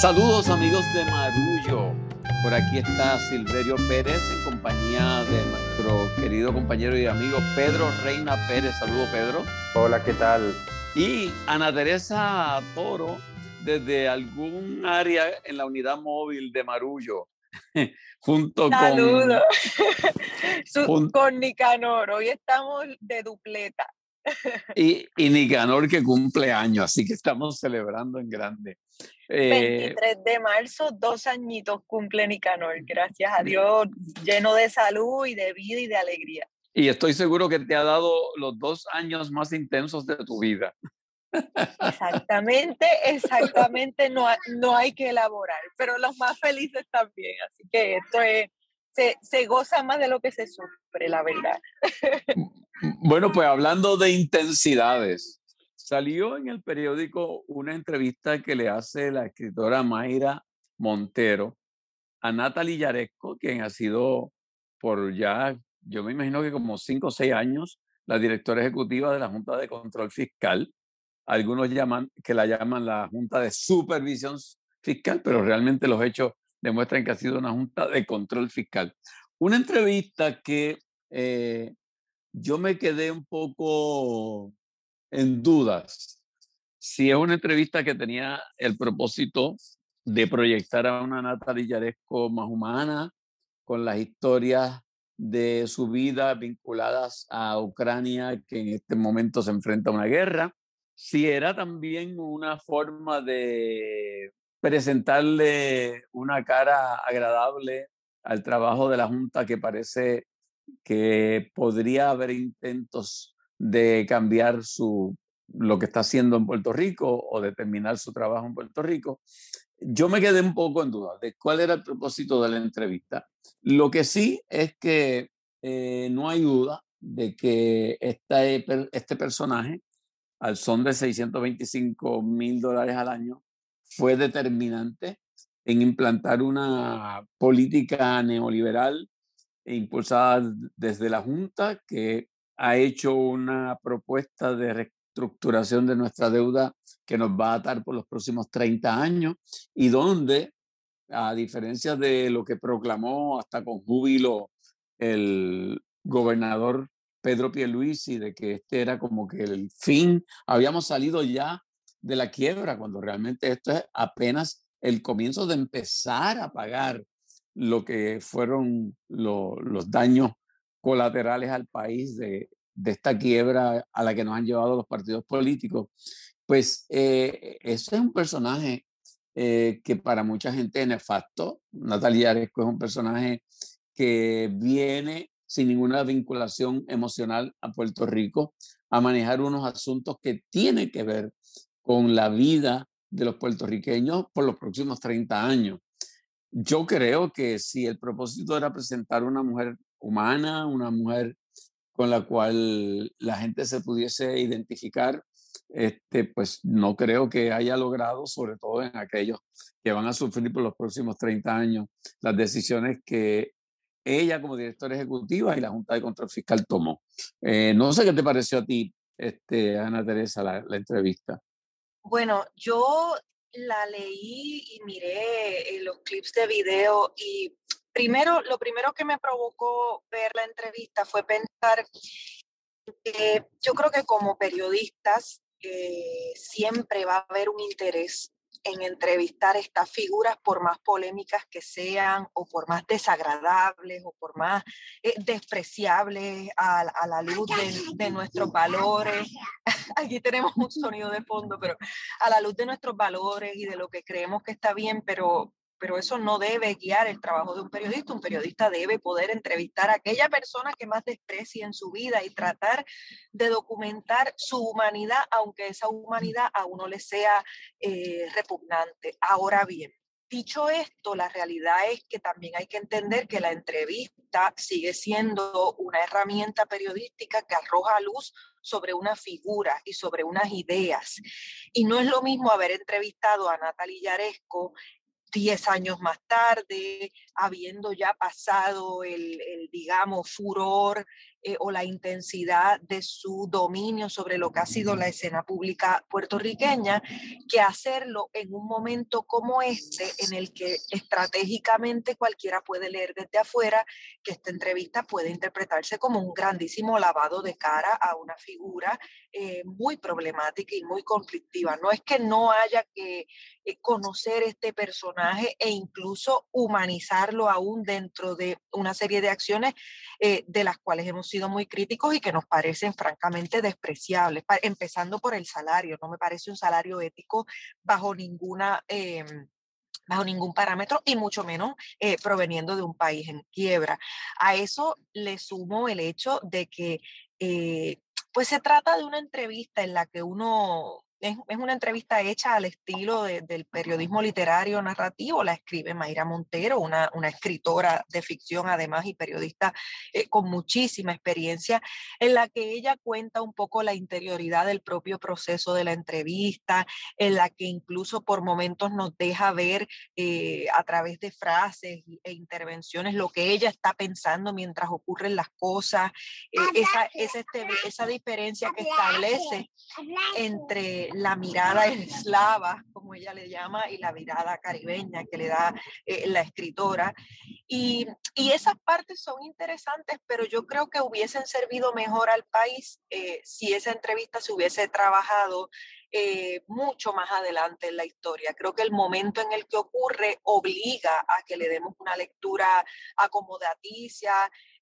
Saludos amigos de Marullo. Por aquí está Silverio Pérez en compañía de nuestro querido compañero y amigo Pedro Reina Pérez. Saludos Pedro. Hola, ¿qué tal? Y Ana Teresa Toro desde algún área en la unidad móvil de Marullo. junto Saludos. con... con Nicanor. Hoy estamos de dupleta. Y, y Nicanor que cumple años, así que estamos celebrando en grande. 23 eh, de marzo, dos añitos cumple Nicanor, gracias a Dios, lleno de salud y de vida y de alegría. Y estoy seguro que te ha dado los dos años más intensos de tu vida. Exactamente, exactamente, no, no hay que elaborar, pero los más felices también, así que esto es, se, goza más de lo que se sufre, la verdad. Bueno, pues hablando de intensidades, Salió en el periódico una entrevista que le hace la escritora Mayra Montero a Natalie Yaresco, quien ha sido por ya, yo me imagino que como cinco o seis años, la directora ejecutiva de la Junta de Control Fiscal. Algunos llaman que la llaman la Junta de Supervisión Fiscal, pero realmente los hechos demuestran que ha sido una Junta de Control Fiscal. Una entrevista que eh, yo me quedé un poco en dudas si es una entrevista que tenía el propósito de proyectar a una Natalia Yaresco más humana, con las historias de su vida vinculadas a Ucrania, que en este momento se enfrenta a una guerra, si era también una forma de presentarle una cara agradable al trabajo de la Junta que parece que podría haber intentos de cambiar su, lo que está haciendo en Puerto Rico o de terminar su trabajo en Puerto Rico. Yo me quedé un poco en duda de cuál era el propósito de la entrevista. Lo que sí es que eh, no hay duda de que este, este personaje, al son de 625 mil dólares al año, fue determinante en implantar una política neoliberal impulsada desde la Junta que ha hecho una propuesta de reestructuración de nuestra deuda que nos va a atar por los próximos 30 años y donde, a diferencia de lo que proclamó hasta con júbilo el gobernador Pedro Pierluisi de que este era como que el fin, habíamos salido ya de la quiebra cuando realmente esto es apenas el comienzo de empezar a pagar lo que fueron los daños colaterales al país de, esta quiebra a la que nos han llevado los partidos políticos, pues eh, ese es un personaje eh, que para mucha gente es nefasto. Natalia Aresco es un personaje que viene sin ninguna vinculación emocional a Puerto Rico a manejar unos asuntos que tienen que ver con la vida de los puertorriqueños por los próximos 30 años. Yo creo que si el propósito era presentar una mujer humana, una mujer con la cual la gente se pudiese identificar, este, pues no creo que haya logrado, sobre todo en aquellos que van a sufrir por los próximos 30 años, las decisiones que ella como directora ejecutiva y la Junta de Control Fiscal tomó. Eh, no sé qué te pareció a ti, este, Ana Teresa, la, la entrevista. Bueno, yo la leí y miré eh, los clips de video y primero, lo primero que me provocó ver la entrevista fue pensar que yo creo que como periodistas eh, siempre va a haber un interés en entrevistar estas figuras por más polémicas que sean o por más desagradables o por más eh, despreciables a, la luz de, nuestros valores. Aquí tenemos un sonido de fondo, pero a la luz de nuestros valores y de lo que creemos que está bien, pero, pero eso no debe guiar el trabajo de un periodista. Un periodista debe poder entrevistar a aquella persona que más desprecie en su vida y tratar de documentar su humanidad, aunque esa humanidad a uno le sea eh, repugnante. Ahora bien, dicho esto, la realidad es que también hay que entender que la entrevista sigue siendo una herramienta periodística que arroja luz sobre una figura y sobre unas ideas. Y no es lo mismo haber entrevistado a Natalia Yaresco 10 años más tarde, habiendo ya pasado el, digamos, furor eh, o la intensidad de su dominio sobre lo que ha sido la escena pública puertorriqueña que hacerlo en un momento como este en el que estratégicamente cualquiera puede leer desde afuera que esta entrevista puede interpretarse como un grandísimo lavado de cara a una figura eh, muy problemática y muy conflictiva. No es que no haya que eh, conocer este personaje e incluso humanizarlo aún dentro de una serie de acciones eh, de las cuales hemos sido muy críticos y que nos parecen francamente despreciables, empezando por el salario. No me parece un salario ético bajo ninguna... Em, bajo ningún parámetro y mucho menos eh, proveniendo de un país en quiebra. A eso le sumo el hecho de que pues se trata de una entrevista en la que uno es, una entrevista hecha al estilo del periodismo literario narrativo, la escribe Mayra Montero, una, una escritora de ficción además y periodista eh, con muchísima experiencia, en la que ella cuenta un poco la interioridad del propio proceso de la entrevista, en la que incluso por momentos nos deja ver eh, a través de frases e intervenciones lo que ella está pensando mientras ocurren las cosas, eh, esa, esa, este, esa diferencia que establece entre la mirada eslava, como ella le llama, y la mirada caribeña que le da eh, la escritora. Y, esas partes son interesantes, pero yo creo que hubiesen servido mejor al país eh, si esa entrevista se hubiese trabajado eh, mucho más adelante en la historia. Creo que el momento en el que ocurre obliga a que le demos una lectura acomodaticia.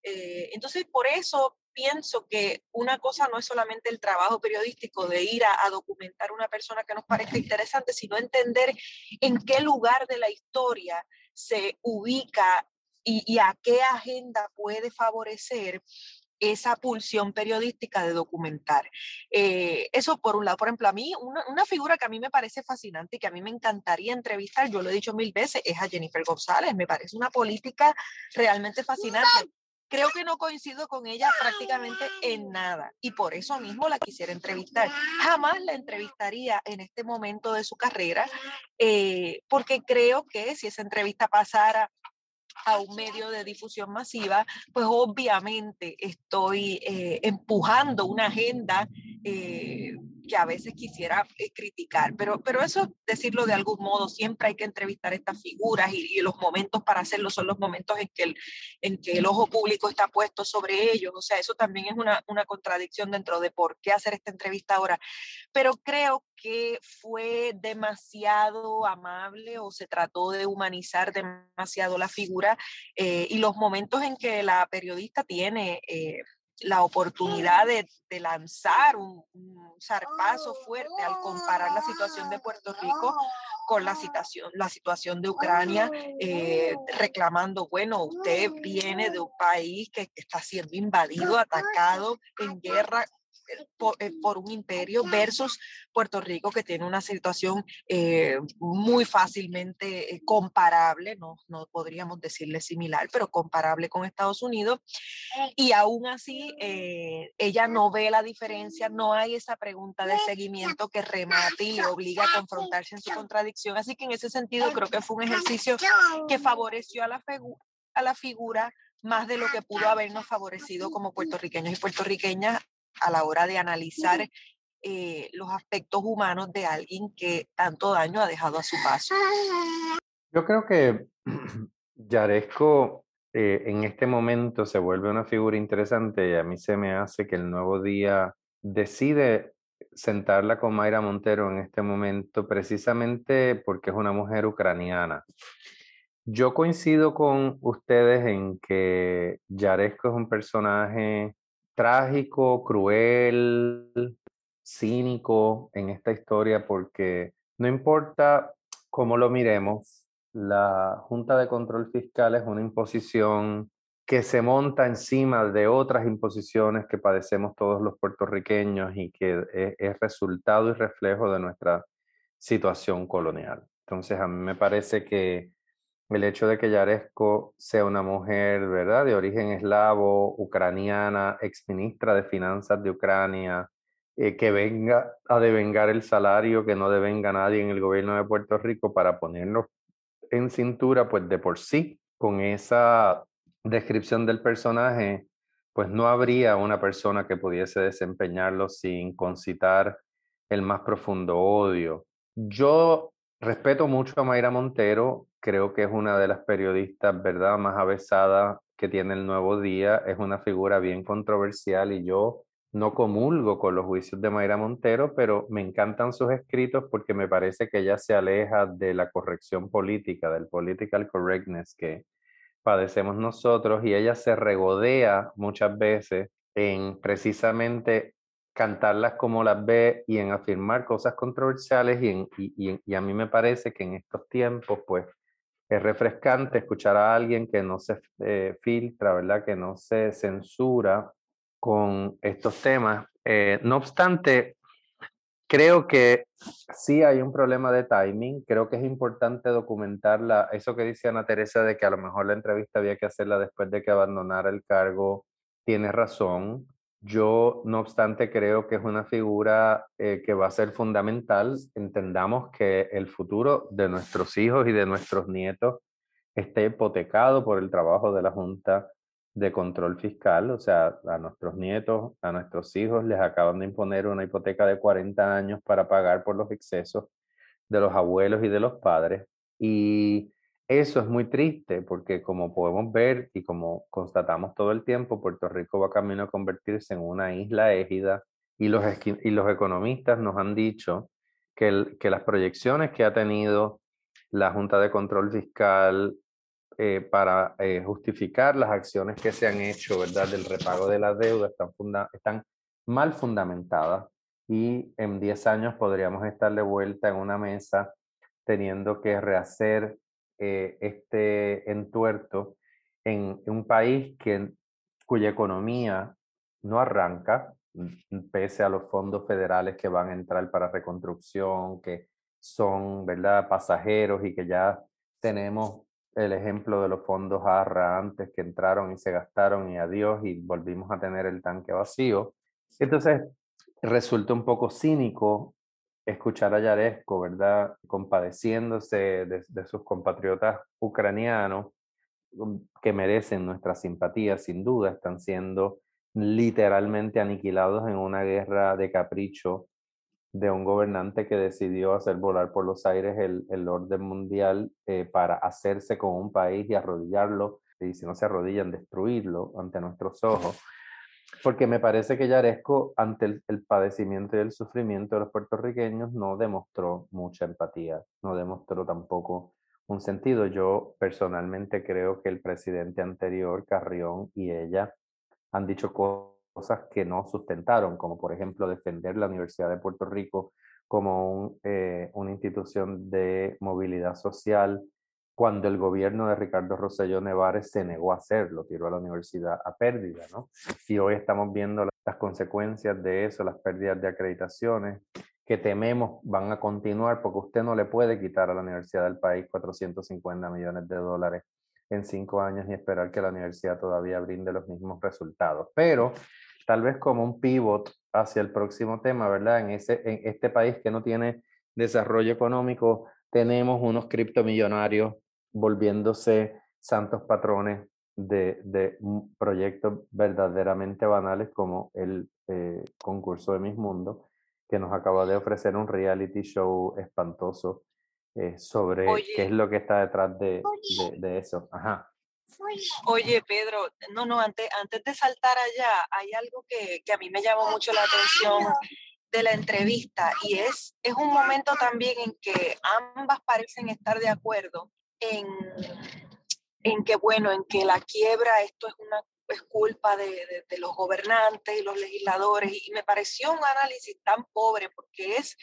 entonces, por eso pienso que una cosa no es solamente el trabajo periodístico de ir a, documentar una persona que nos parezca interesante, sino entender en qué lugar de la historia se ubica y, a qué agenda puede favorecer esa pulsión periodística de documentar. Eh, eso por un lado. Por ejemplo, a mí, una, una, figura que a mí me parece fascinante y que a mí me encantaría entrevistar, yo lo he dicho mil veces, es a Jennifer González. Me parece una política realmente fascinante creo que no coincido con ella prácticamente en nada y por eso mismo la quisiera entrevistar. Jamás la entrevistaría en este momento de su carrera eh, porque creo que si esa entrevista pasara a un medio de difusión masiva, pues obviamente estoy eh, empujando una agenda eh, que a veces quisiera eh, criticar, pero, pero eso, decirlo de algún modo, siempre hay que entrevistar estas figuras y, los momentos para hacerlo son los momentos en que, el, en que el ojo público está puesto sobre ellos, o sea, eso también es una, una contradicción dentro de por qué hacer esta entrevista ahora, pero creo que fue demasiado amable o se trató de humanizar demasiado la figura eh, y los momentos en que la periodista tiene... Eh, la oportunidad de, lanzar un, zarpazo fuerte al comparar la situación de Puerto Rico con la situación, la situación de Ucrania, eh, reclamando, bueno, usted viene de un país que está siendo invadido, atacado, en guerra eh, por, un imperio versus Puerto Rico que tiene una situación eh, muy fácilmente eh, comparable, no, no podríamos decirle similar, pero comparable con Estados Unidos. Y aún así, ella no ve la diferencia, no hay esa pregunta de seguimiento que remate y obliga a confrontarse en su contradicción. Así que en ese sentido creo que fue un ejercicio que favoreció a la, a la figura más de lo que pudo habernos favorecido como puertorriqueños y puertorriqueñas a la hora de analizar eh, los aspectos humanos de alguien que tanto daño ha dejado a su paso. Yo creo que Yaresco eh, en este momento se vuelve una figura interesante y a mí se me hace que el nuevo día decide sentarla con Mayra Montero en este momento precisamente porque es una mujer ucraniana. Yo coincido con ustedes en que Yaresco es un personaje trágico, cruel, cínico en esta historia porque no importa cómo lo miremos, la Junta de Control Fiscal es una imposición que se monta encima de otras imposiciones que padecemos todos los puertorriqueños y que es, es resultado y reflejo de nuestra situación colonial. Entonces, a mí me parece que el hecho de que Yaresco sea una mujer, ¿verdad?, de origen eslavo, ucraniana, exministra de Finanzas de Ucrania, eh, que venga a devengar el salario que no devenga nadie en el gobierno de Puerto Rico para ponerlo en cintura, pues de por sí, con esa descripción del personaje, pues no habría una persona que pudiese desempeñarlo sin concitar el más profundo odio. Yo respeto mucho a Mayra Montero, creo que es una de las periodistas, ¿verdad?, más avesadas que tiene el Nuevo Día, es una figura bien controversial y yo no comulgo con los juicios de Mayra Montero, pero me encantan sus escritos porque me parece que ella se aleja de la corrección política, del political correctness que padecemos nosotros y ella se regodea muchas veces en precisamente cantarlas como las ve y en afirmar cosas controversiales y, y, a mí me parece que en estos tiempos pues es refrescante escuchar a alguien que no se eh, filtra, ¿verdad? Que no se censura con estos temas. Eh, no obstante, creo que sí hay un problema de timing. Creo que es importante documentarla. Eso que dice Ana Teresa de que a lo mejor la entrevista había que hacerla después de que abandonara el cargo, tiene razón. Yo, no obstante, creo que es una figura eh, que va a ser fundamental. Entendamos que el futuro de nuestros hijos y de nuestros nietos está hipotecado por el trabajo de la Junta de control fiscal, o sea, a nuestros nietos, a nuestros hijos les acaban de imponer una hipoteca de 40 años para pagar por los excesos de los abuelos y de los padres. Y eso es muy triste porque como podemos ver y como constatamos todo el tiempo, Puerto Rico va camino a convertirse en una isla égida y los, y los economistas nos han dicho que, que las proyecciones que ha tenido la Junta de Control Fiscal, eh, para eh, justificar las acciones que se han hecho, ¿verdad? Del repago de la deuda están, están mal fundamentadas y en 10 años podríamos estar de vuelta en una mesa teniendo que rehacer eh, este entuerto en un país que, cuya economía no arranca, pese a los fondos federales que van a entrar para reconstrucción, que son, ¿verdad?, pasajeros y que ya tenemos el ejemplo de los fondos ARRA antes que entraron y se gastaron y adiós y volvimos a tener el tanque vacío. Entonces, resulta un poco cínico escuchar a Yaresco, ¿verdad? Compadeciéndose de, sus compatriotas ucranianos um, que merecen nuestra simpatía, sin duda, están siendo literalmente aniquilados en una guerra de capricho de un gobernante que decidió hacer volar por los aires el, el orden mundial eh, para hacerse con un país y arrodillarlo, y si no se arrodillan, destruirlo ante nuestros ojos. Porque me parece que Yaresco, ante el, padecimiento y el sufrimiento de los puertorriqueños, no demostró mucha empatía, no demostró tampoco un sentido. Yo personalmente creo que el presidente anterior, Carrión, y ella han dicho cosas que no sustentaron, como por ejemplo defender la Universidad de Puerto Rico como eh, una institución de movilidad social, cuando el gobierno de Ricardo Rosselló Nevares se negó a hacerlo, tiró a la universidad a pérdida, ¿no? Y hoy estamos viendo las consecuencias de eso, las pérdidas de acreditaciones, que tememos van a continuar porque usted no le puede quitar a la universidad del país 450 millones de dólares en cinco años y esperar que la universidad todavía brinde los mismos resultados. Pero tal vez como un pivot hacia el próximo tema, ¿verdad? En, ese, en este país que no tiene desarrollo económico, tenemos unos criptomillonarios volviéndose santos patrones de, de proyectos verdaderamente banales como el eh, concurso de Mis Mundo, que nos acaba de ofrecer un reality show espantoso eh, sobre qué es lo que está detrás de, de, de eso. Ajá. Oye, Pedro, no, no, antes, antes de saltar allá, hay algo que, que, a mí me llamó mucho la atención de la entrevista y es, es un momento también en que ambas parecen estar de acuerdo en, en que, bueno, en que la quiebra, esto es una es culpa de, de, de, los gobernantes y los legisladores y me pareció un análisis tan pobre porque es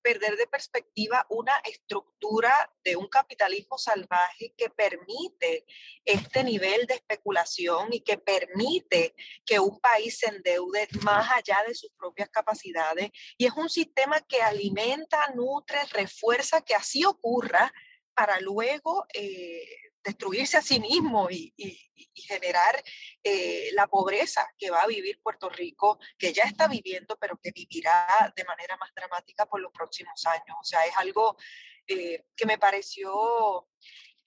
perder de perspectiva una estructura de un capitalismo salvaje que permite este nivel de especulación y que permite que un país se endeude más allá de sus propias capacidades. Y es un sistema que alimenta, nutre, refuerza que así ocurra para luego eh, destruirse a sí mismo y, generar eh, la pobreza que va a vivir Puerto Rico, que ya está viviendo, pero que vivirá de manera más dramática por los próximos años. O sea, es algo eh, que me pareció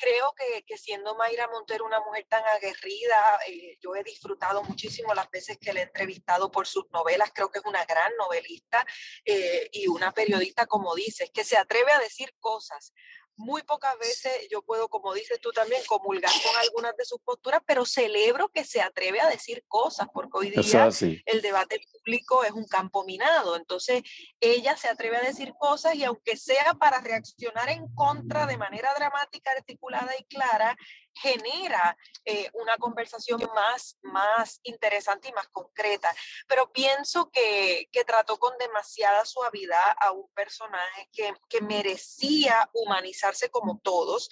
creo que, que, siendo Mayra Montero una mujer tan aguerrida, eh, yo he disfrutado muchísimo las veces que le he entrevistado por sus novelas, creo que es una gran novelista eh, y una periodista, como dices, que se atreve a decir cosas muy pocas veces yo puedo, como dices tú también, comulgar con algunas de sus posturas, pero celebro que se atreve a decir cosas, porque hoy día el debate público es un campo minado. Entonces, ella se atreve a decir cosas y aunque sea para reaccionar en contra de manera dramática, articulada y clara, genera eh, una conversación más, más interesante y más concreta. Pero pienso que, que trató con demasiada suavidad a un personaje que, que merecía humanizarse como todos,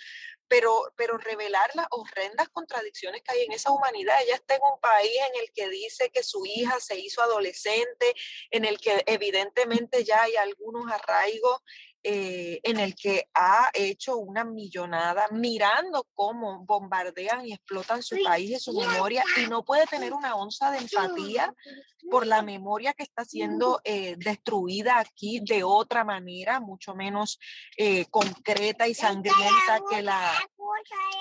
pero, pero revelar las horrendas contradicciones que hay en esa humanidad. Ella está en un país en el que dice que su hija se hizo adolescente, en el que evidentemente ya hay algunos arraigos eh, en el que ha hecho una millonada mirando cómo bombardean y explotan su país y su memoria y no puede tener una onza de empatía por la memoria que está siendo eh, destruida aquí de otra manera, mucho menos eh, concreta y sangrienta que la,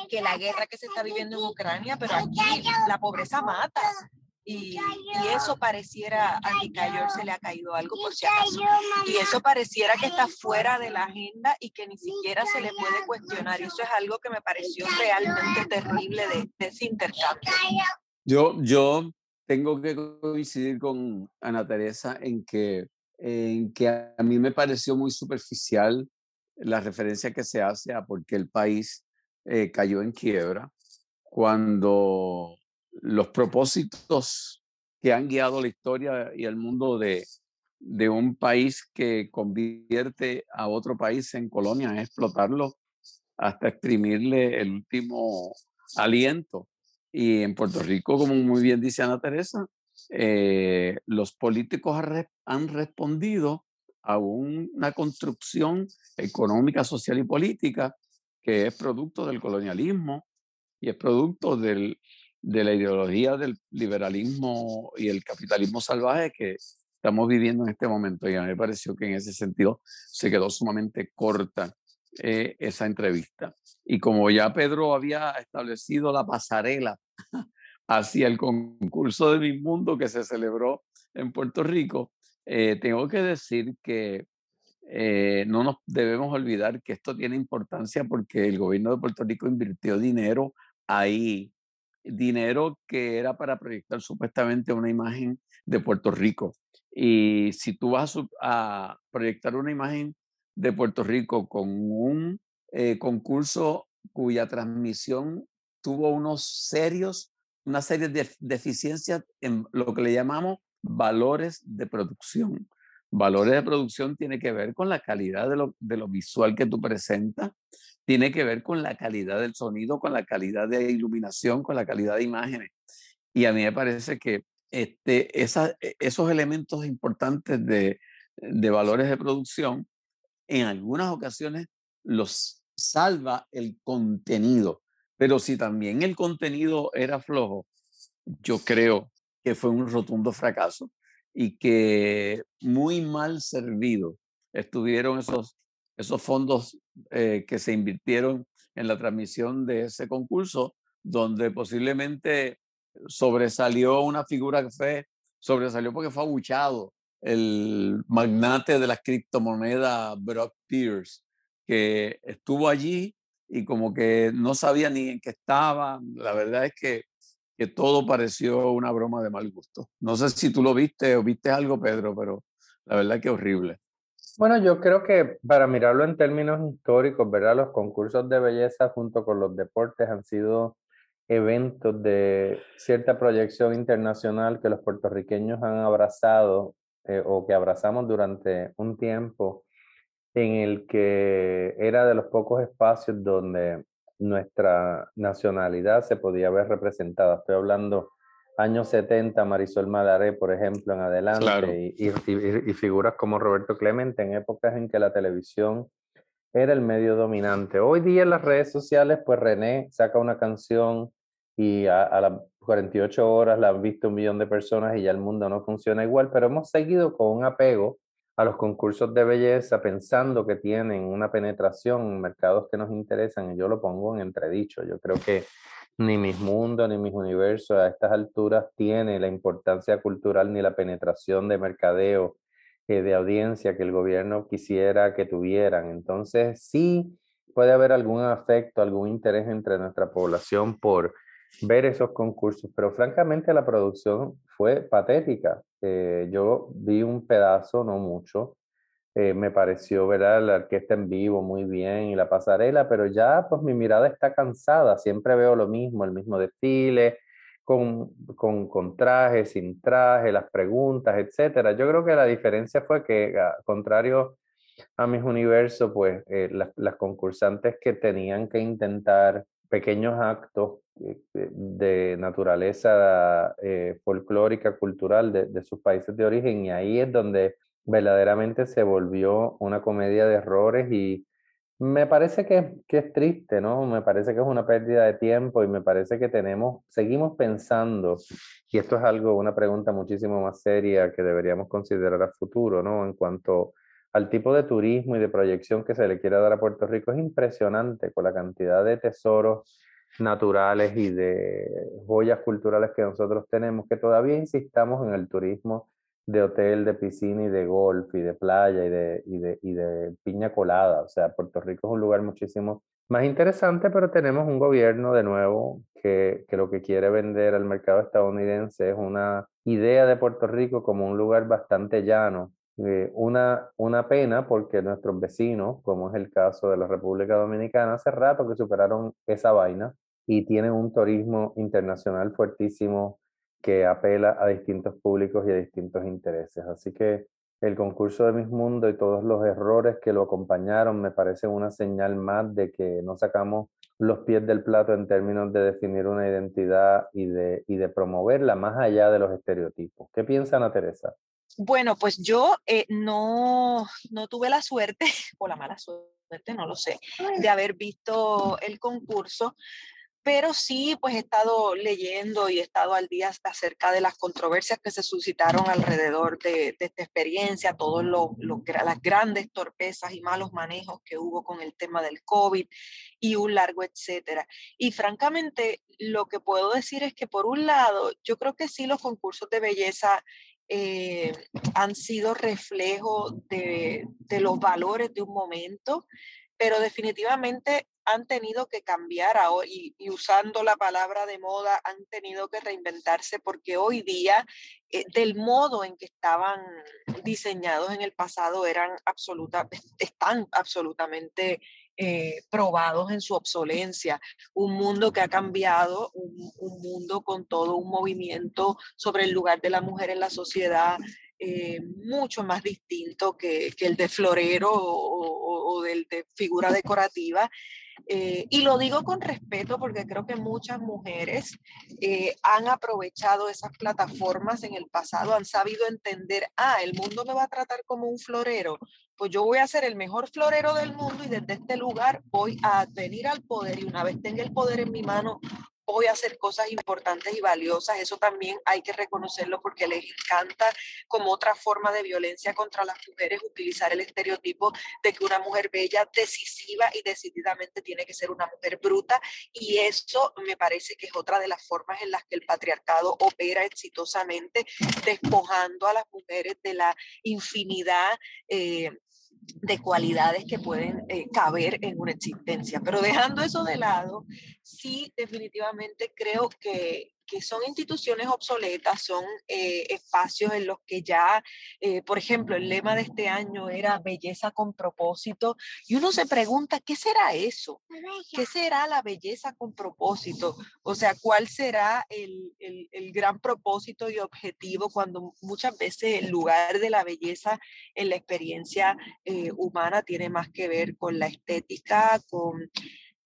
que la guerra que se está viviendo en Ucrania, pero aquí la pobreza mata y, eso pareciera a Cayor se le ha caído algo por si acaso. Y eso pareciera que está fuera de la agenda y que ni siquiera se le puede cuestionar. Y eso es algo que me pareció realmente terrible de, ese intercambio. Yo, yo tengo que coincidir con Ana Teresa en que, en que a mí me pareció muy superficial la referencia que se hace a por qué el país eh, cayó en quiebra cuando los propósitos que han guiado la historia y el mundo de, de un país que convierte a otro país en colonia es explotarlo hasta exprimirle el último aliento. Y en Puerto Rico, como muy bien dice Ana Teresa, eh, los políticos han respondido a una construcción económica, social y política que es producto del colonialismo y es producto del, de la ideología del liberalismo y el capitalismo salvaje que estamos viviendo en este momento. Y a mí me pareció que en ese sentido se quedó sumamente corta eh, esa entrevista. Y como ya Pedro había establecido la pasarela hacia el concurso de Mi Mundo que se celebró en Puerto Rico, eh, tengo que decir que eh, no nos debemos olvidar que esto tiene importancia porque el gobierno de Puerto Rico invirtió dinero ahí dinero que era para proyectar supuestamente una imagen de Puerto Rico. Y si tú vas a, proyectar una imagen de Puerto Rico con un eh, concurso cuya transmisión tuvo unos serios, una serie de deficiencias en lo que le llamamos valores de producción. Valores de producción tiene que ver con la calidad de lo, de lo visual que tú presentas, tiene que ver con la calidad del sonido, con la calidad de iluminación, con la calidad de imágenes. Y a mí me parece que este, e, esos elementos importantes de, valores de producción, en algunas ocasiones los salva el contenido. Pero si también el contenido era flojo, yo creo que fue un rotundo fracaso y que muy mal servido estuvieron esos fondos eh, que se invirtieron en la transmisión de ese concurso, donde posiblemente sobresalió una figura que fue, sobresalió porque fue abuchado el magnate de las criptomonedas Brock Pierce, que estuvo allí y como que no sabía ni en qué estaba. La verdad es que, que todo pareció una broma de mal gusto. No sé si tú lo viste o viste algo, Pedro, pero la verdad es que horrible. Bueno, yo creo que para mirarlo en términos históricos, ¿verdad? Los concursos de belleza junto con los deportes han sido eventos de cierta proyección internacional que los puertorriqueños han abrazado eh, o que abrazamos durante un tiempo en el que era de los pocos espacios donde nuestra nacionalidad se podía ver representada. Estoy hablando años 70, Marisol Madaré, por ejemplo, en adelante, y, y, figuras como Roberto Clemente, en épocas en que la televisión era el medio dominante. Hoy día en las redes sociales, pues René saca una canción y a, las 48 horas la han visto un millón de personas y ya el mundo no funciona igual, pero hemos seguido con un apego a los concursos de belleza pensando que tienen una penetración en mercados que nos interesan y yo lo pongo en entredicho. Yo creo que ni mis mundos ni mis universos a estas alturas tiene la importancia cultural ni la penetración de mercadeo eh, de audiencia que el gobierno quisiera que tuvieran. Entonces, sí puede haber algún afecto, algún interés entre nuestra población por ver esos concursos, pero francamente la producción fue patética. Eh, yo vi un pedazo, no mucho, eh, me pareció ver la orquesta en vivo muy bien y la pasarela, pero ya pues mi mirada está cansada, siempre veo lo mismo, el mismo desfile, con, con, traje, sin traje, las preguntas, etcétera. Yo creo que la diferencia fue que, contrario a mis universos, pues eh, las, las, concursantes que tenían que intentar pequeños actos eh, de naturaleza eh, folclórica, cultural de, de, sus países de origen, y ahí es donde verdaderamente se volvió una comedia de errores y me parece que, que, es triste, ¿no? Me parece que es una pérdida de tiempo y me parece que tenemos, seguimos pensando, y esto es algo, una pregunta muchísimo más seria que deberíamos considerar a futuro, ¿no? En cuanto al tipo de turismo y de proyección que se le quiere dar a Puerto Rico, es impresionante con la cantidad de tesoros naturales y de joyas culturales que nosotros tenemos, que todavía insistamos en el turismo de hotel, de piscina y de golf y de playa y de, y de, y de piña colada. O sea, Puerto Rico es un lugar muchísimo más interesante, pero tenemos un gobierno de nuevo que, que, lo que quiere vender al mercado estadounidense es una idea de Puerto Rico como un lugar bastante llano. Eh, una, una pena porque nuestros vecinos, como es el caso de la República Dominicana, hace rato que superaron esa vaina y tienen un turismo internacional fuertísimo que apela a distintos públicos y a distintos intereses. Así que el concurso de Miss Mundo y todos los errores que lo acompañaron me parece una señal más de que no sacamos los pies del plato en términos de definir una identidad y de, y de promoverla más allá de los estereotipos. ¿Qué piensa Ana Teresa? Bueno, pues yo eh, no, no tuve la suerte, o la mala suerte, no lo sé, de haber visto el concurso, pero sí, pues he estado leyendo y he estado al día acerca de las controversias que se suscitaron alrededor de, de esta experiencia, todas las grandes torpezas y malos manejos que hubo con el tema del COVID y un largo etcétera. Y francamente, lo que puedo decir es que por un lado, yo creo que sí los concursos de belleza eh, han sido reflejo de, de los valores de un momento, pero definitivamente han tenido que cambiar ahora, y, y, usando la palabra de moda, han tenido que reinventarse porque hoy día, eh, del modo en que estaban diseñados en el pasado, eran absoluta, están absolutamente eh, probados en su obsolencia. Un mundo que ha cambiado, un, un, mundo con todo un movimiento sobre el lugar de la mujer en la sociedad. Eh, mucho más distinto que, que el de florero o, o, o del de figura decorativa eh, y lo digo con respeto porque creo que muchas mujeres eh, han aprovechado esas plataformas en el pasado, han sabido entender, ah, el mundo me va a tratar como un florero, pues yo voy a ser el mejor florero del mundo y desde este lugar voy a venir al poder y una vez tenga el poder en mi mano, voy a hacer cosas importantes y valiosas. Eso también hay que reconocerlo porque les encanta como otra forma de violencia contra las mujeres utilizar el estereotipo de que una mujer bella, decisiva y decididamente tiene que ser una mujer bruta. Y eso me parece que es otra de las formas en las que el patriarcado opera exitosamente, despojando a las mujeres de la infinidad eh, de cualidades que pueden eh, caber en una existencia. Pero dejando eso de lado, sí definitivamente creo que, que son instituciones obsoletas, son eh, espacios en los que ya, eh, por ejemplo, el lema de este año era belleza con propósito, y uno se pregunta, ¿qué será eso? ¿Qué será la belleza con propósito? O sea, ¿cuál será el, el, el gran propósito y objetivo cuando muchas veces el lugar de la belleza en la experiencia eh, humana tiene más que ver con la estética, con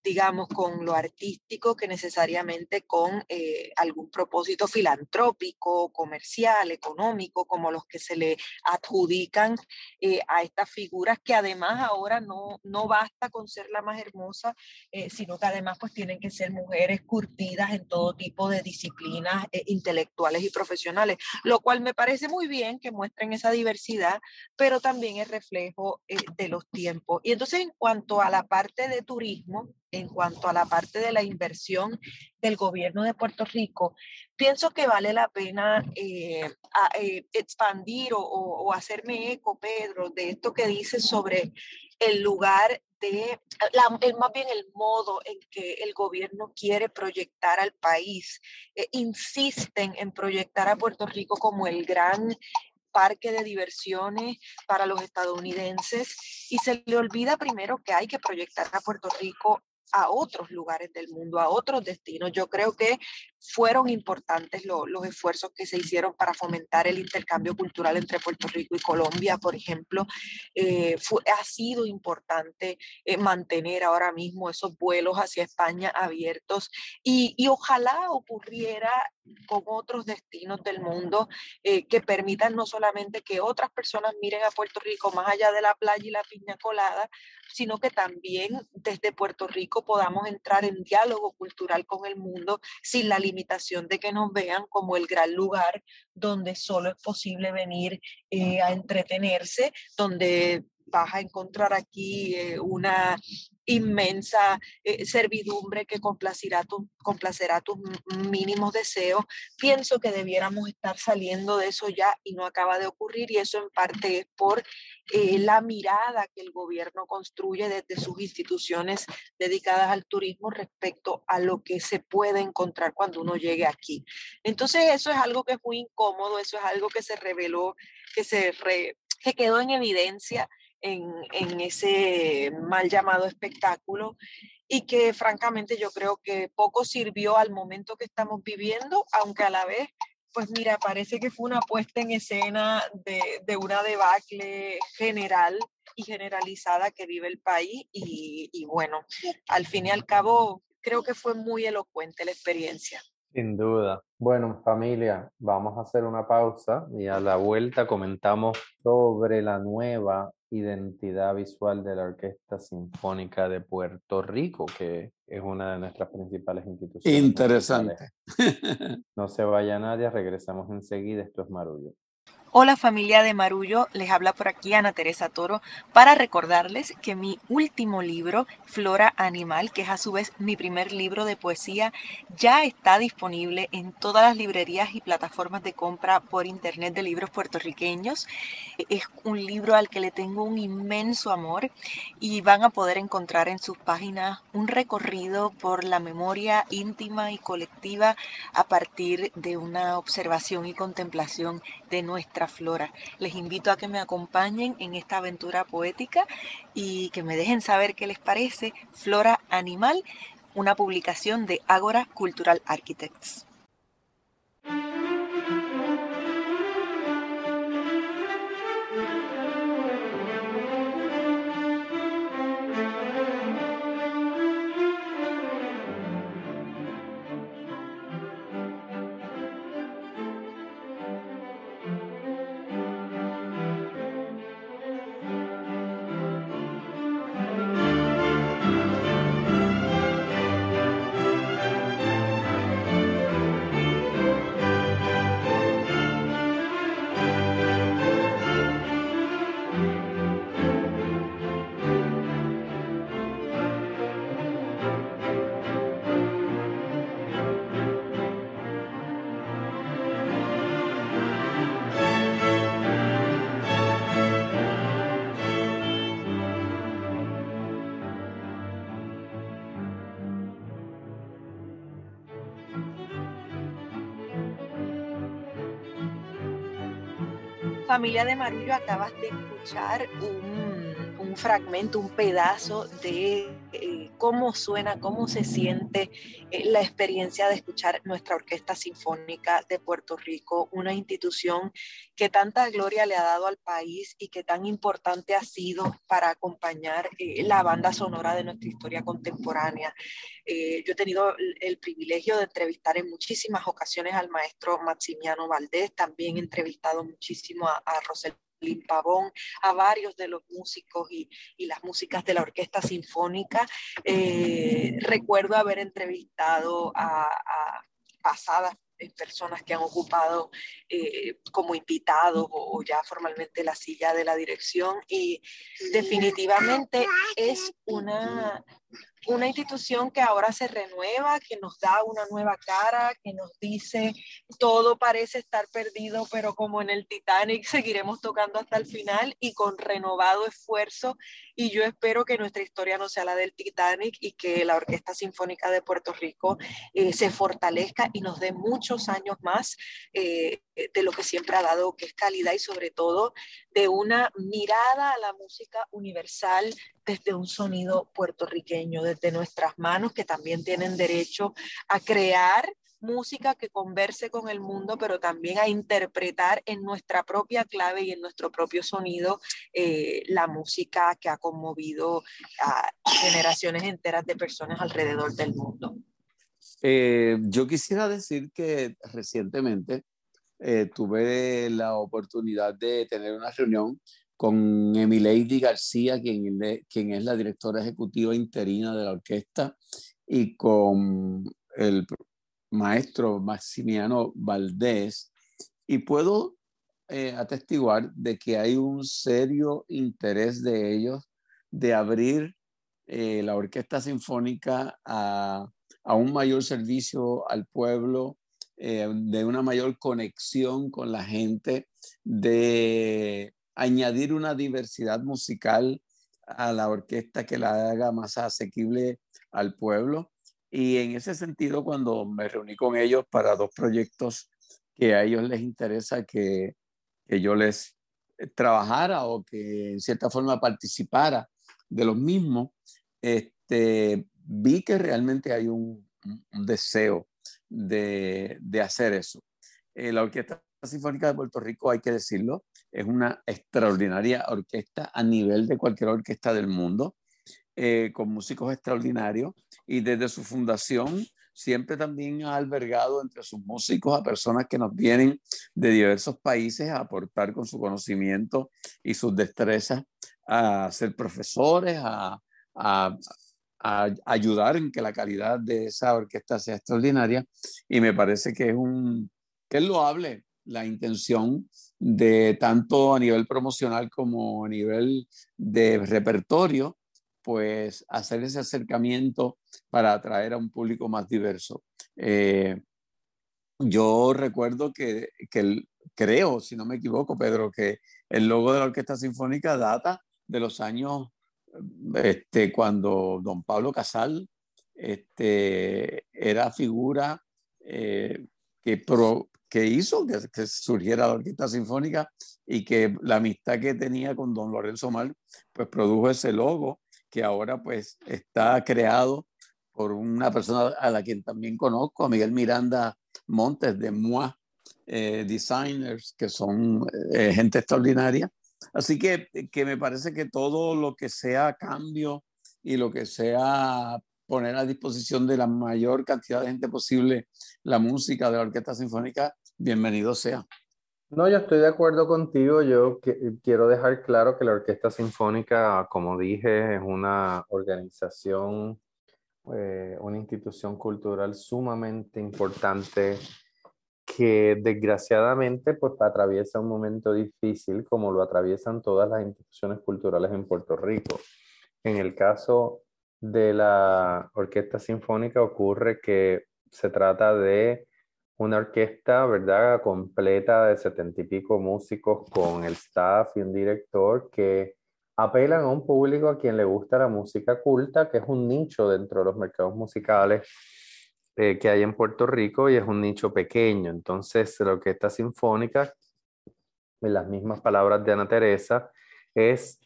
digamos, con lo artístico que necesariamente con eh, algún propósito filantrópico, comercial, económico, como los que se le adjudican eh, a estas figuras, que además ahora no, no basta con ser la más hermosa, eh, sino que además pues tienen que ser mujeres curtidas en todo tipo de disciplinas intelectuales y profesionales, lo cual me parece muy bien que muestren esa diversidad, pero también es reflejo de los tiempos. Y entonces en cuanto a la parte de turismo, en cuanto a la parte de la inversión del gobierno de Puerto Rico, pienso que vale la pena eh, eh, expandir o, hacerme eco, Pedro, de esto que dices sobre el lugar de, más bien el modo en que el gobierno quiere proyectar al país. Eh, insisten en proyectar a Puerto Rico como el gran parque de diversiones para los estadounidenses y se le olvida primero que hay que proyectar a Puerto Rico a otros lugares del mundo, a otros destinos. Yo creo que fueron importantes los esfuerzos que se hicieron para fomentar el intercambio cultural entre Puerto Rico y Colombia, por ejemplo. Eh, ha sido importante eh, mantener ahora mismo esos vuelos hacia España abiertos y, ojalá ocurriera con otros destinos del mundo eh, que permitan no solamente que otras personas miren a Puerto Rico más allá de la playa y la piña colada, sino que también desde Puerto Rico podamos entrar en diálogo cultural con el mundo sin la limitación de que nos vean como el gran lugar donde solo es posible venir eh, a entretenerse, donde vas a encontrar aquí eh, una inmensa eh, servidumbre que complacerá, tu, complacerá tus mínimos deseos. Pienso que debiéramos estar saliendo de eso ya y no acaba de ocurrir y eso en parte es por eh, la mirada que el gobierno construye desde sus instituciones dedicadas al turismo respecto a lo que se puede encontrar cuando uno llegue aquí. Entonces eso es algo que es muy incómodo, eso es algo que se reveló, que se que quedó en evidencia en, ese mal llamado espectáculo y que francamente yo creo que poco sirvió al momento que estamos viviendo, aunque a la vez, pues mira, parece que fue una puesta en escena de, de una debacle general y generalizada que vive el país y, y bueno, al fin y al cabo creo que fue muy elocuente la experiencia. Sin duda. Bueno, familia, vamos a hacer una pausa y a la vuelta comentamos sobre la nueva identidad visual de la Orquesta Sinfónica de Puerto Rico, que es una de nuestras principales instituciones. Interesante. No se vaya nadie, regresamos enseguida. Esto es Marullo. Hola familia de Marullo, les habla por aquí Ana Teresa Toro para recordarles que mi último libro, Flora Animal, que es a su vez mi primer libro de poesía, ya está disponible en todas las librerías y plataformas de compra por internet de libros puertorriqueños. Es un libro al que le tengo un inmenso amor y van a poder encontrar en sus páginas un recorrido por la memoria íntima y colectiva a partir de una observación y contemplación de nuestra flora. Les invito a que me acompañen en esta aventura poética y que me dejen saber qué les parece Flora Animal, una publicación de Agora Cultural Architects. Familia de Marullo, acabas de escuchar un, fragmento, un pedazo de cómo suena, cómo se siente eh, la experiencia de escuchar nuestra Orquesta Sinfónica de Puerto Rico, una institución que tanta gloria le ha dado al país y que tan importante ha sido para acompañar eh, la banda sonora de nuestra historia contemporánea. Eh, yo he tenido el, privilegio de entrevistar en muchísimas ocasiones al maestro Maximiano Valdés, también he entrevistado muchísimo a, a Rosel Pavón, a varios de los músicos y, las músicas de la Orquesta Sinfónica. Eh, recuerdo haber entrevistado a, pasadas personas que han ocupado eh, como invitados o, ya formalmente la silla de la dirección y definitivamente es una, una institución que ahora se renueva, que nos da una nueva cara, que nos dice todo parece estar perdido, pero como en el Titanic seguiremos tocando hasta el final y con renovado esfuerzo. Y yo espero que nuestra historia no sea la del Titanic y que la Orquesta Sinfónica de Puerto Rico eh, se fortalezca y nos dé muchos años más eh, de lo que siempre ha dado, que es calidad y sobre todo de una mirada a la música universal desde un sonido puertorriqueño, desde nuestras manos que también tienen derecho a crear música que converse con el mundo, pero también a interpretar en nuestra propia clave y en nuestro propio sonido eh, la música que ha conmovido a generaciones enteras de personas alrededor del mundo. Eh, yo quisiera decir que recientemente eh, tuve la oportunidad de tener una reunión con Emilady García, quien, quien es la directora ejecutiva interina de la orquesta, y con el maestro Maximiano Valdés, y puedo eh, atestiguar de que hay un serio interés de ellos de abrir eh, la orquesta sinfónica a, a, un mayor servicio al pueblo, eh, de una mayor conexión con la gente, de añadir una diversidad musical a la orquesta que la haga más asequible al pueblo. Y en ese sentido, cuando me reuní con ellos para dos proyectos que a ellos les interesa que, que yo les trabajara o que en cierta forma participara de los mismos, este, vi que realmente hay un, un deseo de, de hacer eso. Eh, la Orquesta Sinfónica de Puerto Rico, hay que decirlo, es una extraordinaria orquesta a nivel de cualquier orquesta del mundo, eh, con músicos extraordinarios y desde su fundación siempre también ha albergado entre sus músicos a personas que nos vienen de diversos países a aportar con su conocimiento y sus destrezas a ser profesores, a, a, a ayudar en que la calidad de esa orquesta sea extraordinaria. Y me parece que es un que es loable la intención de tanto a nivel promocional como a nivel de repertorio, pues hacer ese acercamiento para atraer a un público más diverso. Eh, yo recuerdo que, que creo, si no me equivoco, Pedro, que el logo de la Orquesta Sinfónica data de los años este, cuando don Pablo Casal este, era figura eh, que, que hizo que, surgiera la Orquesta Sinfónica y que la amistad que tenía con don Lorenzo Mal, pues produjo ese logo que ahora pues está creado por una persona a la quien también conozco, a Miguel Miranda Montes de MOA eh, Designers, que son eh, gente extraordinaria. Así que, que me parece que todo lo que sea cambio y lo que sea poner a disposición de la mayor cantidad de gente posible la música de la Orquesta Sinfónica, bienvenido sea. No, yo estoy de acuerdo contigo. Yo quiero dejar claro que la Orquesta Sinfónica, como dije, es una organización, eh, una institución cultural sumamente importante que desgraciadamente pues atraviesa un momento difícil como lo atraviesan todas las instituciones culturales en Puerto Rico. En el caso de la Orquesta Sinfónica ocurre que se trata de una orquesta, ¿verdad?, completa de setenta y pico músicos con el staff y un director que apelan a un público a quien le gusta la música culta, que es un nicho dentro de los mercados musicales eh, que hay en Puerto Rico y es un nicho pequeño. Entonces, la orquesta sinfónica, en las mismas palabras de Ana Teresa, es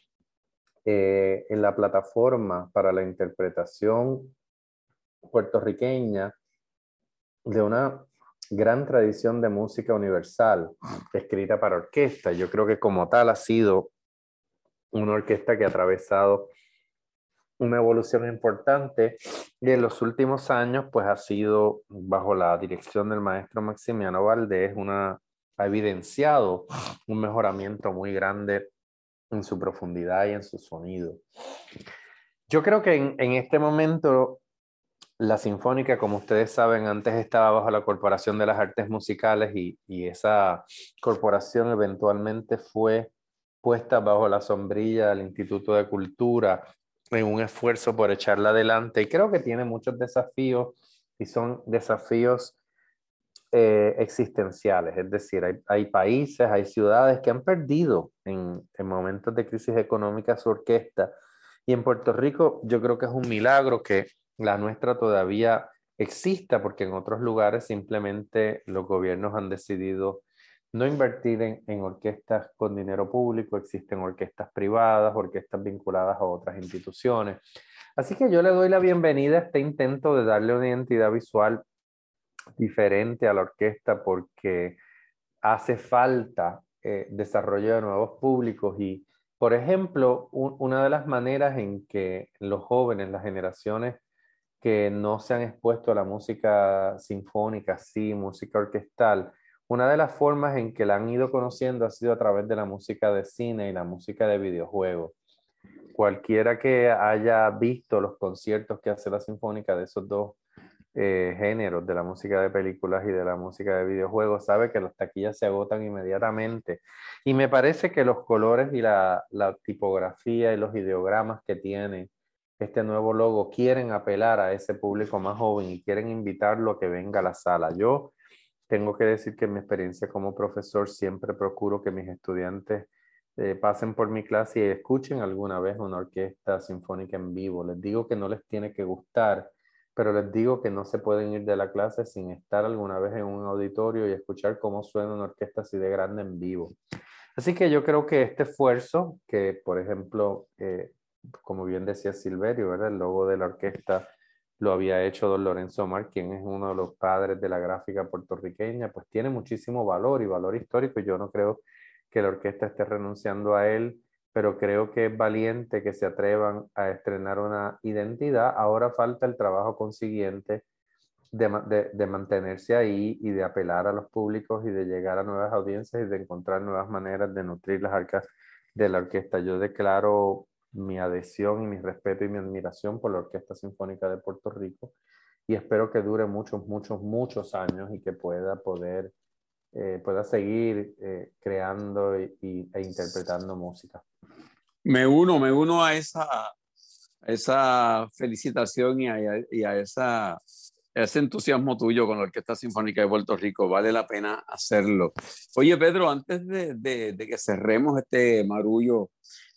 eh, en la plataforma para la interpretación puertorriqueña de una gran tradición de música universal escrita para orquesta. Yo creo que como tal ha sido una orquesta que ha atravesado una evolución importante y en los últimos años pues ha sido bajo la dirección del maestro Maximiano Valdés una ha evidenciado un mejoramiento muy grande en su profundidad y en su sonido. Yo creo que en, en este momento la Sinfónica, como ustedes saben, antes estaba bajo la Corporación de las Artes Musicales y, esa corporación eventualmente fue puesta bajo la sombrilla del Instituto de Cultura en un esfuerzo por echarla adelante. Y creo que tiene muchos desafíos y son desafíos eh, existenciales. Es decir, hay, hay, países, hay ciudades que han perdido en, en momentos de crisis económica su orquesta. Y en Puerto Rico yo creo que es un milagro que la nuestra todavía exista, porque en otros lugares simplemente los gobiernos han decidido no invertir en, orquestas con dinero público, existen orquestas privadas, orquestas vinculadas a otras instituciones. Así que yo le doy la bienvenida a este intento de darle una identidad visual diferente a la orquesta porque hace falta eh, desarrollo de nuevos públicos y, por ejemplo, un, una de las maneras en que los jóvenes, las generaciones que no se han expuesto a la música sinfónica, sí, música orquestal, una de las formas en que la han ido conociendo ha sido a través de la música de cine y la música de videojuegos. Cualquiera que haya visto los conciertos que hace la Sinfónica de esos dos eh, géneros, de la música de películas y de la música de videojuegos, sabe que las taquillas se agotan inmediatamente. Y me parece que los colores y la, la tipografía y los ideogramas que tiene este nuevo logo quieren apelar a ese público más joven y quieren invitarlo a que venga a la sala. Yo tengo que decir que en mi experiencia como profesor siempre procuro que mis estudiantes eh, pasen por mi clase y escuchen alguna vez una orquesta sinfónica en vivo. Les digo que no les tiene que gustar, pero les digo que no se pueden ir de la clase sin estar alguna vez en un auditorio y escuchar cómo suena una orquesta así de grande en vivo. Así que yo creo que este esfuerzo, que por ejemplo, eh, como bien decía Silverio, ¿verdad? el logo de la orquesta lo había hecho don Lorenzo Mar, quien es uno de los padres de la gráfica puertorriqueña, pues tiene muchísimo valor y valor histórico. Yo no creo que la orquesta esté renunciando a él, pero creo que es valiente que se atrevan a estrenar una identidad. Ahora falta el trabajo consiguiente de, de, de mantenerse ahí y de apelar a los públicos y de llegar a nuevas audiencias y de encontrar nuevas maneras de nutrir las arcas de la orquesta. Yo declaro mi adhesión y mi respeto y mi admiración por la Orquesta Sinfónica de Puerto Rico y espero que dure muchos, muchos, muchos años y que pueda poder, eh, pueda seguir eh, creando y, y, e interpretando música. Me uno, me uno a esa, esa felicitación y a, y a esa, ese entusiasmo tuyo con la Orquesta Sinfónica de Puerto Rico. Vale la pena hacerlo. Oye, Pedro, antes de, de, de que cerremos este marullo,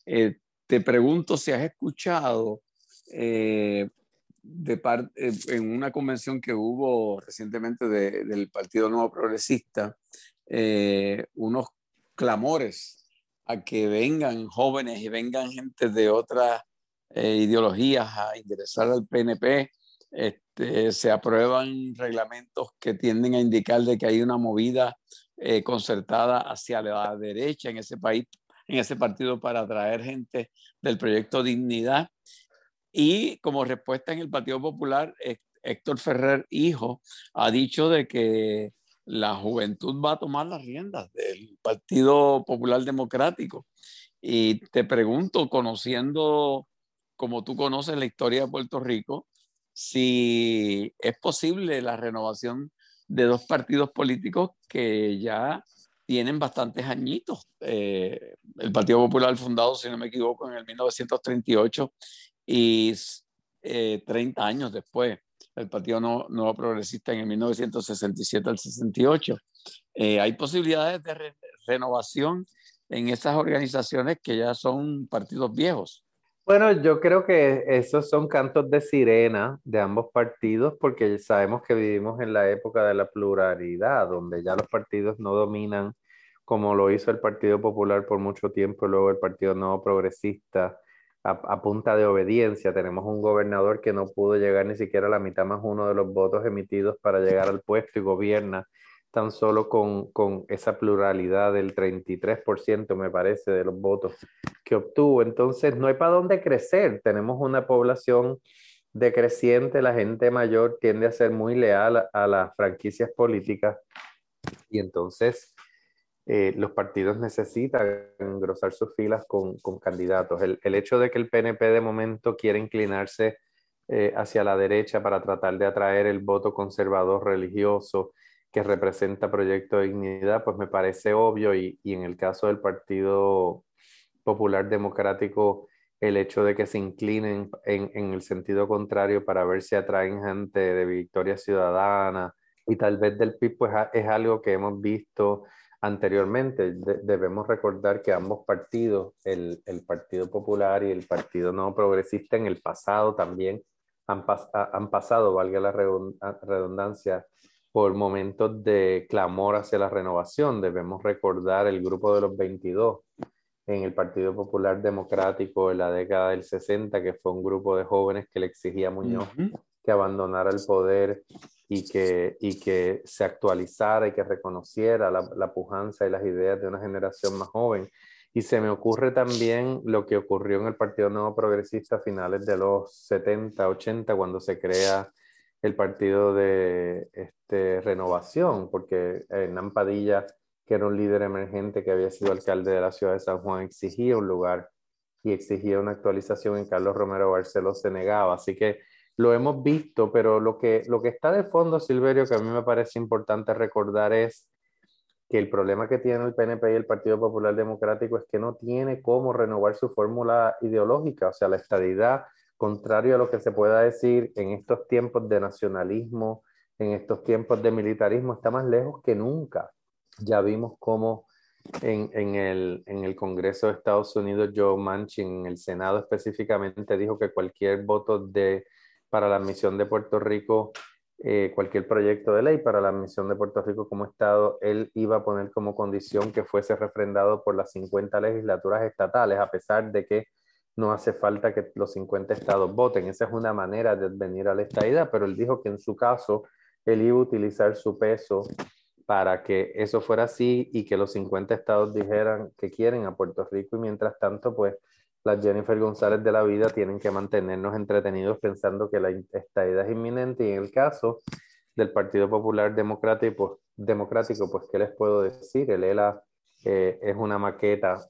eh, te pregunto si has escuchado eh, de parte, eh, en una convención que hubo recientemente de, del Partido Nuevo Progresista, eh, unos clamores a que vengan jóvenes y vengan gente de otras ideologías a ingresar al PNP. Este, se aprueban reglamentos que tienden a indicar de que hay una movida concertada hacia la derecha en ese país en ese partido para atraer gente del proyecto Dignidad. Y como respuesta en el Partido Popular, Héctor Ferrer, hijo, ha dicho de que la juventud va a tomar las riendas del Partido Popular Democrático. Y te pregunto, conociendo como tú conoces la historia de Puerto Rico, si es posible la renovación de dos partidos políticos que ya tienen bastantes añitos. Eh, el Partido Popular fundado, si no me equivoco, en el 1938 y eh, 30 años después, el Partido Nuevo, Nuevo, Progresista en el 1967 al 68. Eh, hay posibilidades de re renovación en esas organizaciones que ya son partidos viejos. Bueno, yo creo que esos son cantos de sirena de ambos partidos porque sabemos que vivimos en la época de la pluralidad, donde ya los partidos no dominan como lo hizo el Partido Popular por mucho tiempo, luego el Partido Nuevo Progresista a, punta de obediencia. Tenemos un gobernador que no pudo llegar ni siquiera a la mitad más uno de los votos emitidos para llegar al puesto y gobierna tan solo con, con esa pluralidad del 33%, me parece, de los votos que obtuvo. Entonces, no hay para dónde crecer. Tenemos una población decreciente, la gente mayor tiende a ser muy leal a las franquicias políticas y entonces eh, los partidos necesitan engrosar sus filas con, con candidatos. El, el, hecho de que el PNP de momento quiere inclinarse eh, hacia la derecha para tratar de atraer el voto conservador religioso que representa Proyecto de Dignidad, pues me parece obvio y, y en el caso del Partido Popular Democrático, el hecho de que se inclinen en, en, el sentido contrario para ver si atraen gente de Victoria Ciudadana y tal vez del PIB, pues es algo que hemos visto anteriormente. debemos recordar que ambos partidos, el, el, Partido Popular y el Partido No Progresista, en el pasado también han, han pasado, valga la redundancia, por momentos de clamor hacia la renovación. Debemos recordar el grupo de los 22 en el Partido Popular Democrático en la década del 60, que fue un grupo de jóvenes que le exigía a Muñoz que abandonara el poder y que, y que se actualizara y que reconociera la, la, pujanza y las ideas de una generación más joven. Y se me ocurre también lo que ocurrió en el Partido Nuevo Progresista a finales de los 70, 80, cuando se crea el Partido de este, Renovación, porque Hernán Padilla, que era un líder emergente que había sido alcalde de la ciudad de San Juan, exigía un lugar y exigía una actualización en Carlos Romero Barceló se negaba. Así que lo hemos visto, pero lo que, lo que está de fondo, Silverio, que a mí me parece importante recordar es que el problema que tiene el PNP y el Partido Popular Democrático es que no tiene cómo renovar su fórmula ideológica, o sea, la estadidad, contrario a lo que se pueda decir en estos tiempos de nacionalismo, en estos tiempos de militarismo, está más lejos que nunca. Ya vimos cómo en, en, el, en el Congreso de Estados Unidos, Joe Manchin, en el Senado específicamente, dijo que cualquier voto de para la admisión de Puerto Rico, eh, cualquier proyecto de ley para la admisión de Puerto Rico como Estado, él iba a poner como condición que fuese refrendado por las 50 legislaturas estatales, a pesar de que no hace falta que los 50 estados voten. Esa es una manera de venir a la estadidad, pero él dijo que en su caso él iba a utilizar su peso para que eso fuera así y que los 50 estados dijeran que quieren a Puerto Rico y mientras tanto, pues las Jennifer González de la vida tienen que mantenernos entretenidos pensando que la estadía es inminente y en el caso del Partido Popular Democrático, pues, democrático, pues ¿qué les puedo decir? El ELA eh, es una maqueta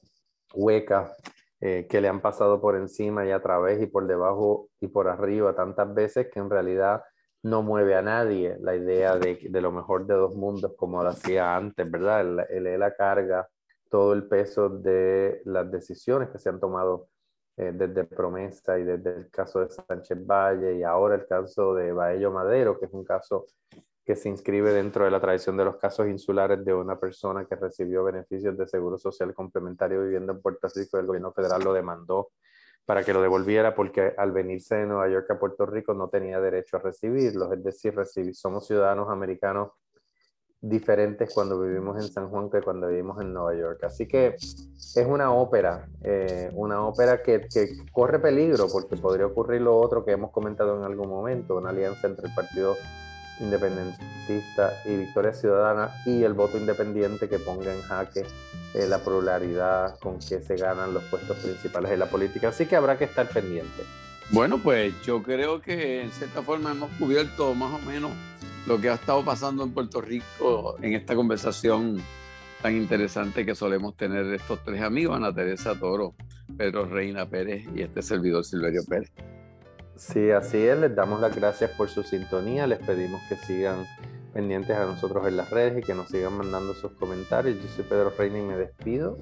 hueca eh, que le han pasado por encima y a través y por debajo y por arriba tantas veces que en realidad no mueve a nadie la idea de, de lo mejor de dos mundos como lo hacía antes, ¿verdad? El, el ELA carga todo el peso de las decisiones que se han tomado eh, desde Promesa y desde el caso de Sánchez Valle y ahora el caso de Baello Madero, que es un caso que se inscribe dentro de la tradición de los casos insulares de una persona que recibió beneficios de seguro social complementario viviendo en Puerto Rico el gobierno federal lo demandó para que lo devolviera porque al venirse de Nueva York a Puerto Rico no tenía derecho a recibirlos, es decir, recibir, somos ciudadanos americanos diferentes cuando vivimos en San Juan que cuando vivimos en Nueva York. Así que es una ópera, eh, una ópera que, corre peligro porque podría ocurrir lo otro que hemos comentado en algún momento, una alianza entre el Partido Independentista y Victoria Ciudadana y el voto independiente que ponga en jaque eh, la pluralidad con que se ganan los puestos principales de la política. Así que habrá que estar pendiente. Bueno, pues yo creo que en cierta forma hemos cubierto más o menos lo que ha estado pasando en Puerto Rico en esta conversación tan interesante que solemos tener estos tres amigos, Ana Teresa Toro, Pedro Reina Pérez y este servidor Silverio Pérez. Sí, así es, les damos las gracias por su sintonía, les pedimos que sigan pendientes a nosotros en las redes y que nos sigan mandando sus comentarios. Yo soy Pedro Reina y me despido.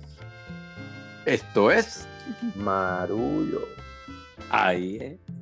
Esto es Marullo. Ahí es.